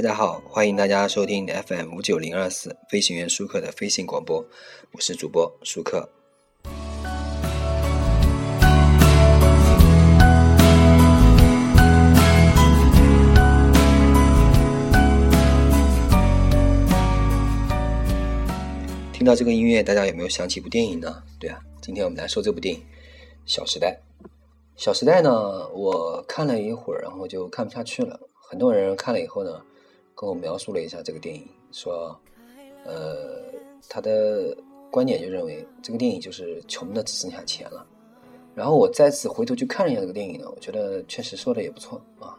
大家好，欢迎大家收听 FM 五九零二四飞行员舒克的飞行广播，我是主播舒克。听到这个音乐，大家有没有想起一部电影呢？对啊，今天我们来说这部电影《小时代》。《小时代》呢，我看了一会儿，然后就看不下去了。很多人看了以后呢，跟我描述了一下这个电影，说，呃，他的观点就认为这个电影就是穷的只剩下钱了。然后我再次回头去看了一下这个电影呢，我觉得确实说的也不错啊。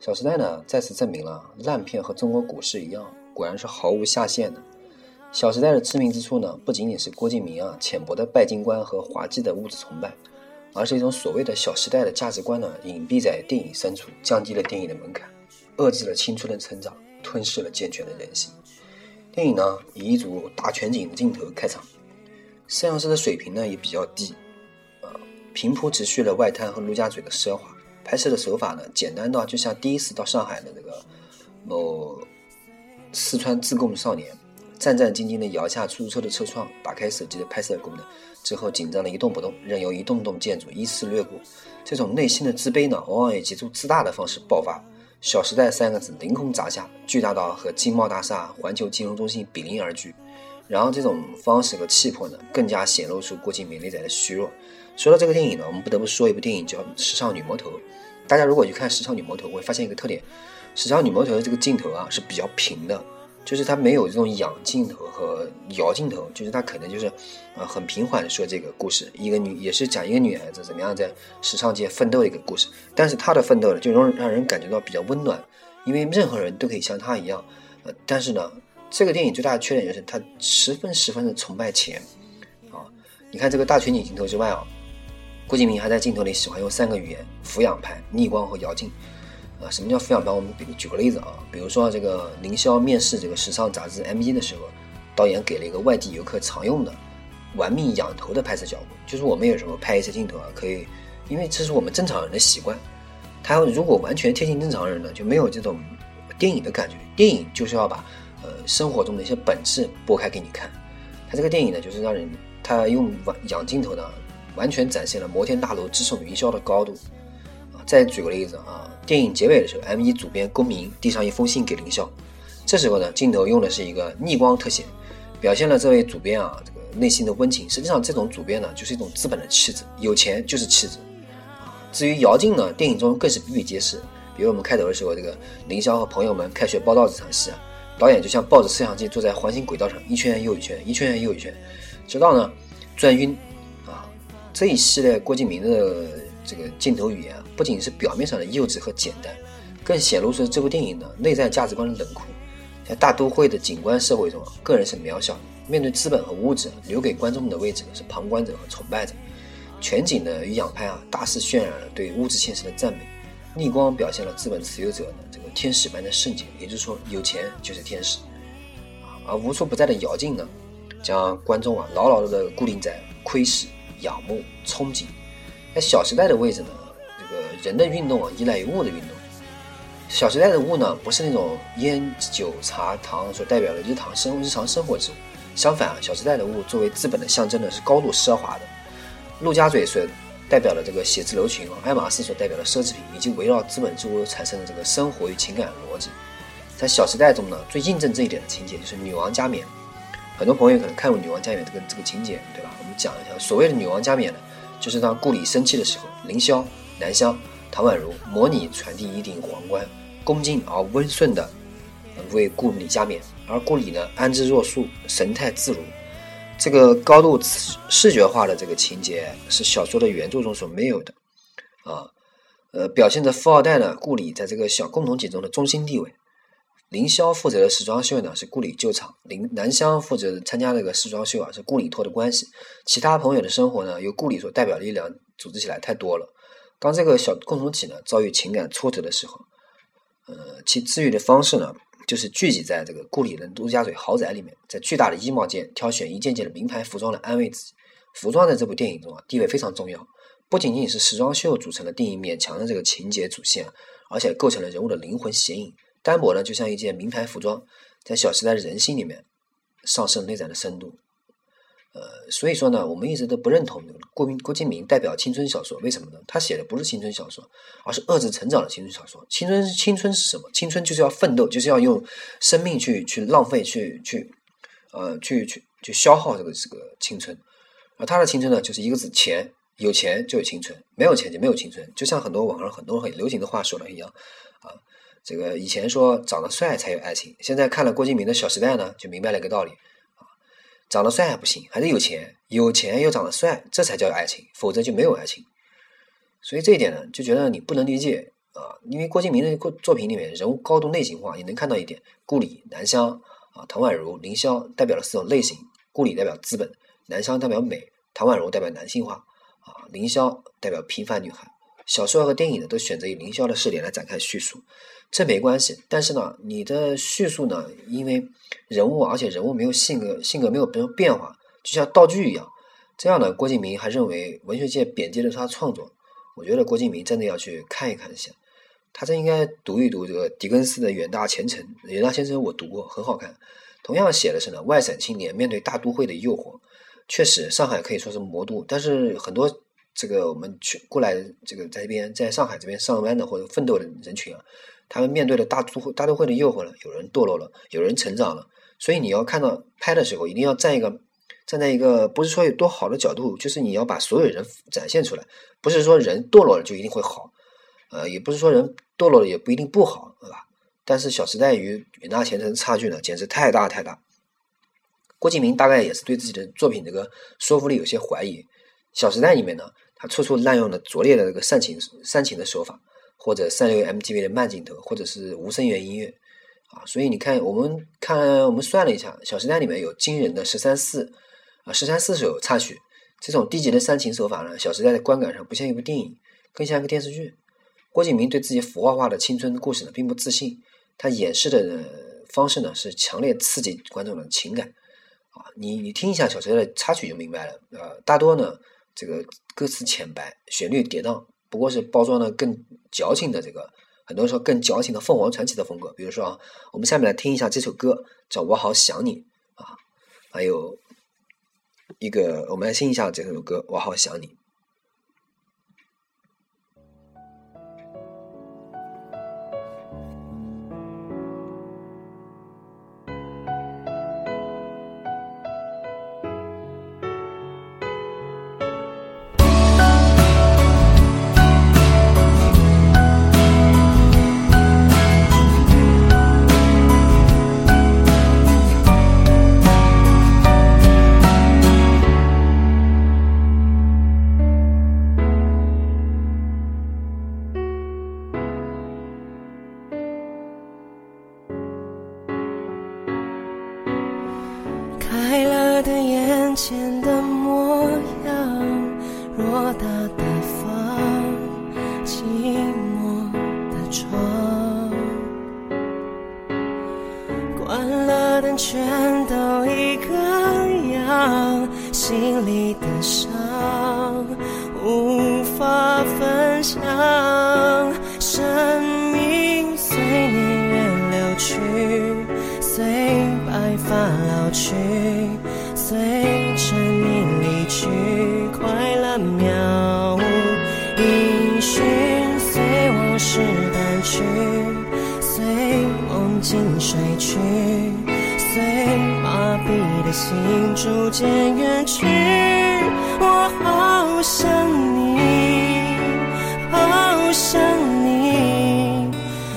《小时代》呢，再次证明了烂片和中国股市一样，果然是毫无下限的。《小时代》的知名之处呢，不仅仅是郭敬明啊浅薄的拜金观和滑稽的物质崇拜，而是一种所谓的小时代的价值观呢，隐蔽在电影深处，降低了电影的门槛，遏制了青春的成长，吞噬了健全的人性。电影呢，以一组大全景的镜头开场，摄像师的水平呢也比较低，啊，平铺直叙了外滩和陆家嘴的奢华，拍摄的手法呢简单到就像第一次到上海的这个某四川自贡少年。战战兢兢地摇下出租车的车窗，打开手机的拍摄功能，之后紧张的一动不动，任由一栋栋建筑依次掠过。这种内心的自卑呢，往往以极度自大的方式爆发。《小时代》三个字凌空砸下，巨大到和金茂大厦、环球金融中心比邻而居。然后这种方式和气魄呢，更加显露出郭敬明内在的虚弱。说到这个电影呢，我们不得不说一部电影叫《时尚女魔头》。大家如果去看《时尚女魔头》，会发现一个特点：《时尚女魔头》的这个镜头啊是比较平的。就是它没有这种仰镜头和摇镜头，就是它可能就是，呃，很平缓的说这个故事，一个女也是讲一个女孩子怎么样在时尚界奋斗的一个故事，但是她的奋斗呢，就让让人感觉到比较温暖，因为任何人都可以像她一样，呃，但是呢，这个电影最大的缺点就是它十分十分的崇拜钱，啊，你看这个大全景镜头之外啊，郭敬明还在镜头里喜欢用三个语言：俯仰拍、逆光和摇镜。啊，什么叫俯仰拍？我们比举个例子啊，比如说这个凌霄面试这个时尚杂志 M 一的时候，导演给了一个外地游客常用的玩命仰头的拍摄角度，就是我们有时候拍一些镜头啊，可以，因为这是我们正常人的习惯。他如果完全贴近正常人呢，就没有这种电影的感觉。电影就是要把呃生活中的一些本质拨开给你看。他这个电影呢，就是让人他用仰镜头呢，完全展现了摩天大楼直冲云霄的高度。啊，再举个例子啊。电影结尾的时候，M 一主编公明递上一封信给凌霄。这时候呢，镜头用的是一个逆光特写，表现了这位主编啊这个内心的温情。实际上，这种主编呢，就是一种资本的气质，有钱就是气质。至于姚镜呢，电影中更是比比皆是。比如我们开头的时候，这个凌霄和朋友们开学报道这场戏啊，导演就像抱着摄像机坐在环形轨道上，一圈又一圈，一圈又一圈，直到呢转晕。啊，这一系列郭敬明的这个镜头语言。不仅是表面上的幼稚和简单，更显露出这部电影的内在价值观的冷酷。在大都会的景观社会中，个人是渺小的，面对资本和物质，留给观众的位置是旁观者和崇拜者。全景的与仰拍啊，大肆渲染了对物质现实的赞美；逆光表现了资本持有者的这个天使般的圣洁，也就是说，有钱就是天使。而无处不在的摇镜呢，将观众啊牢牢地固定在窥视、仰慕、憧憬。在《小时代》的位置呢？这个人的运动啊，依赖于物的运动。小时代的物呢，不是那种烟酒茶糖所代表的日常生日常生活之物。相反啊，小时代的物作为资本的象征呢，是高度奢华的。陆家嘴所代表的这个写字楼群啊，爱马仕所代表的奢侈品，以及围绕资本之物产生的这个生活与情感逻辑。在小时代中呢，最印证这一点的情节就是女王加冕。很多朋友可能看过女王加冕这个这个情节，对吧？我们讲一下，所谓的女王加冕呢，就是当顾里生气的时候，凌霄、南湘。唐宛如模拟传递一顶皇冠，恭敬而温顺的为顾里加冕，而顾里呢安之若素，神态自如。这个高度视觉化的这个情节是小说的原著中所没有的啊，呃，表现着富二代呢顾里在这个小共同体中的中心地位。凌霄负责的时装秀呢是顾里救场，林南湘负责参加这个时装秀啊是顾里托的关系，其他朋友的生活呢由顾里所代表的力量组织起来太多了。当这个小共同体呢遭遇情感挫折的时候，呃，其治愈的方式呢，就是聚集在这个顾里的陆家嘴豪宅里面，在巨大的衣帽间挑选一件件的名牌服装来安慰自己。服装在这部电影中啊地位非常重要，不仅仅是时装秀组成了电影勉强的这个情节主线，而且构成了人物的灵魂显影。单薄呢，就像一件名牌服装，在《小时代》的人心里面上升内在的深度。呃，所以说呢，我们一直都不认同郭明郭敬明代表青春小说，为什么呢？他写的不是青春小说，而是遏制成长的青春小说。青春青春是什么？青春就是要奋斗，就是要用生命去去浪费，去去呃去去去消耗这个这个青春。而他的青春呢，就是一个字：钱。有钱就有青春，没有钱就没有青春。就像很多网上很多很流行的话说的一样啊，这个以前说长得帅才有爱情，现在看了郭敬明的《小时代》呢，就明白了一个道理。长得帅还不行，还得有钱，有钱又长得帅，这才叫爱情，否则就没有爱情。所以这一点呢，就觉得你不能理解啊，因为郭敬明的作作品里面人物高度内型化，你能看到一点，顾里、南湘啊、唐宛如、凌霄代表了四种类型，顾里代表资本，南湘代表美，唐宛如代表男性化啊，凌霄代表平凡女孩。小说和电影呢，都选择以凌霄的视点来展开叙述。这没关系，但是呢，你的叙述呢，因为人物，而且人物没有性格，性格没有变变化，就像道具一样。这样呢，郭敬明还认为文学界贬低了他创作。我觉得郭敬明真的要去看一看一下，他真应该读一读这个狄更斯的《远大前程》。《远大前程》我读过，很好看。同样写的是呢，外省青年面对大都会的诱惑。确实，上海可以说是魔都，但是很多这个我们去过来这个在这边在上海这边上班的或者奋斗的人群啊。他们面对了大都会大都会的诱惑了，有人堕落了，有人成长了。所以你要看到拍的时候，一定要站一个站在一个不是说有多好的角度，就是你要把所有人展现出来。不是说人堕落了就一定会好，呃，也不是说人堕落了也不一定不好，对吧？但是《小时代》与《远大前程》差距呢，简直太大太大。郭敬明大概也是对自己的作品这个说服力有些怀疑，《小时代》里面呢，处处滥用了拙劣的这个煽情煽情的手法。或者三六 MTV 的慢镜头，或者是无声源音乐，啊，所以你看，我们看，我们算了一下，《小时代》里面有惊人的十三四啊，十三四首插曲，这种低级的煽情手法呢，《小时代》的观感上不像一部电影，更像一个电视剧。郭敬明对自己腐化化的青春故事呢，并不自信，他演示的方式呢，是强烈刺激观众的情感，啊，你你听一下《小时代》的插曲就明白了，呃，大多呢，这个歌词浅白，旋律跌宕。不过是包装的更矫情的这个，很多时候更矫情的凤凰传奇的风格。比如说啊，我们下面来听一下这首歌，叫《我好想你》啊，还有一个，我们来听一下这首歌《我好想你》。对眼前的模样，偌大的房，寂寞的窗，关了灯，全都一个样，心里的。去随梦境睡去，随麻痹的心逐渐远去。我好想你，好想你，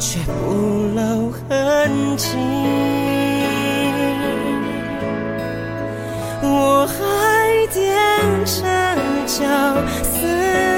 却不露痕迹。我还踮着脚思。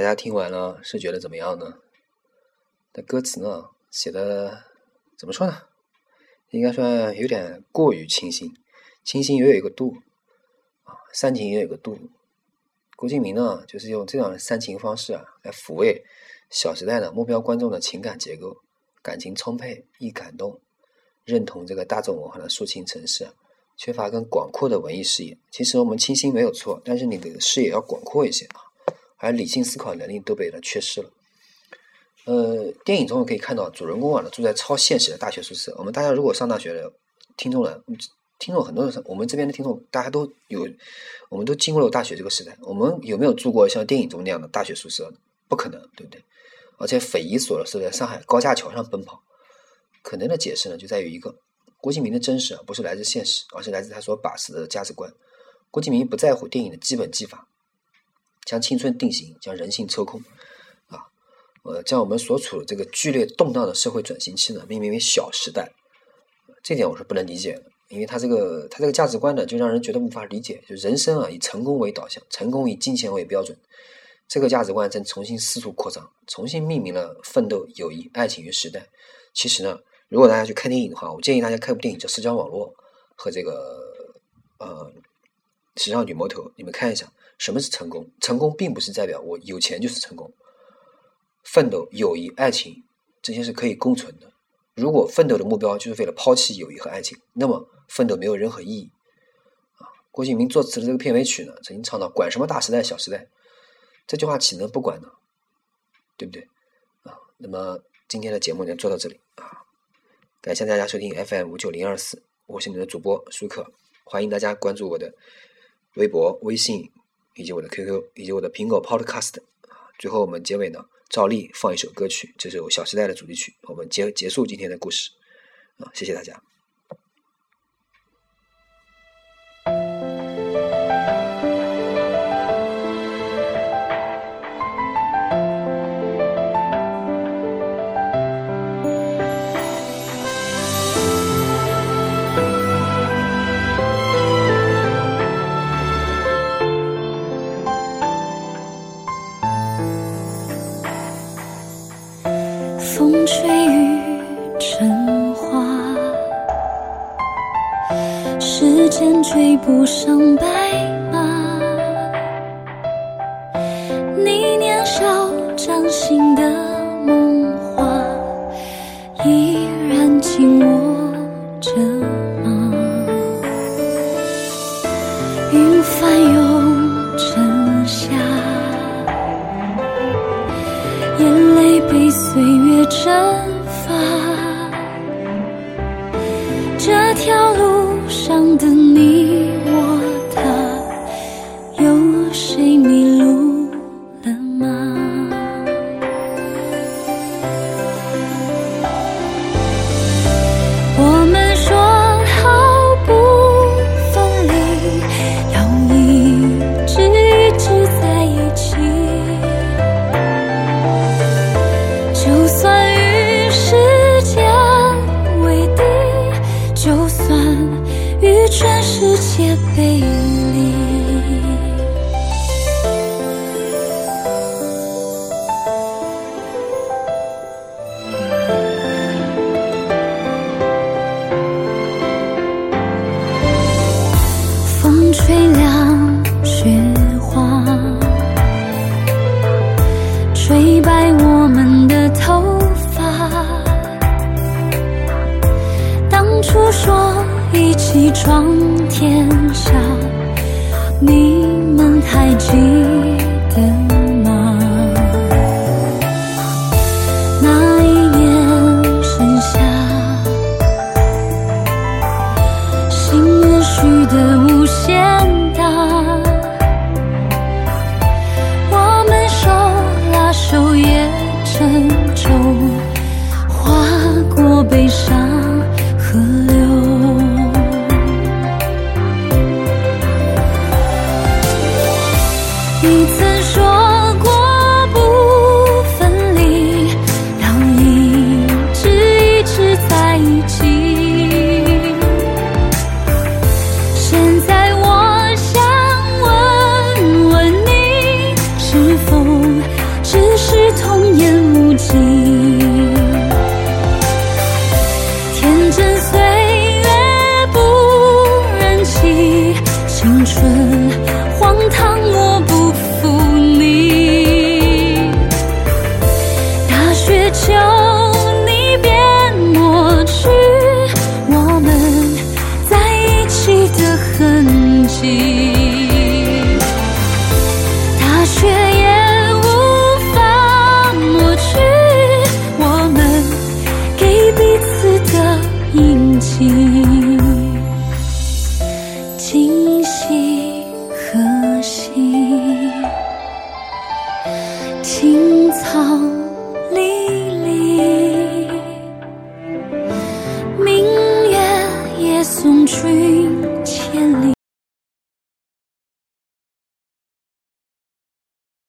大家听完了是觉得怎么样呢？那歌词呢写的怎么说呢？应该算有点过于清新，清新也有一个度啊，煽情也有一个度。郭敬明呢，就是用这样的煽情方式啊，来抚慰《小时代》的目标观众的情感结构，感情充沛，易感动，认同这个大众文化的抒情城市，缺乏更广阔的文艺视野。其实我们清新没有错，但是你的视野要广阔一些啊。而理性思考能力都被他缺失了。呃，电影中可以看到，主人公啊住在超现实的大学宿舍。我们大家如果上大学的听众呢，听众很多人，我们这边的听众大家都有，我们都经过了大学这个时代。我们有没有住过像电影中那样的大学宿舍？不可能，对不对？而且匪夷所思的上海高架桥上奔跑，可能的解释呢，就在于一个郭敬明的真实啊，不是来自现实，而是来自他所把持的价值观。郭敬明不在乎电影的基本技法。将青春定型，将人性抽空，啊，呃，将我们所处的这个剧烈动荡的社会转型期呢，命名为小时代，这点我是不能理解的，因为他这个他这个价值观呢，就让人觉得无法理解。就人生啊，以成功为导向，成功以金钱为标准，这个价值观正重新四处扩张，重新命名了奋斗、友谊、爱情与时代。其实呢，如果大家去看电影的话，我建议大家看部电影叫《社交网络》和这个呃《时尚女魔头》，你们看一下。什么是成功？成功并不是代表我有钱就是成功。奋斗、友谊、爱情，这些是可以共存的。如果奋斗的目标就是为了抛弃友谊和爱情，那么奋斗没有任何意义。啊，郭敬明作词的这个片尾曲呢，曾经唱到“管什么大时代、小时代”，这句话岂能不管呢？对不对？啊，那么今天的节目就做到这里啊，感谢大家收听 FM 五九零二四，我是你的主播舒克，欢迎大家关注我的微博、微信。以及我的 QQ，以及我的苹果 Podcast 啊，最后我们结尾呢，照例放一首歌曲，这首《小时代》的主题曲，我们结结束今天的故事啊，谢谢大家。眼泪被岁月蒸发，这条路上的你全世们心。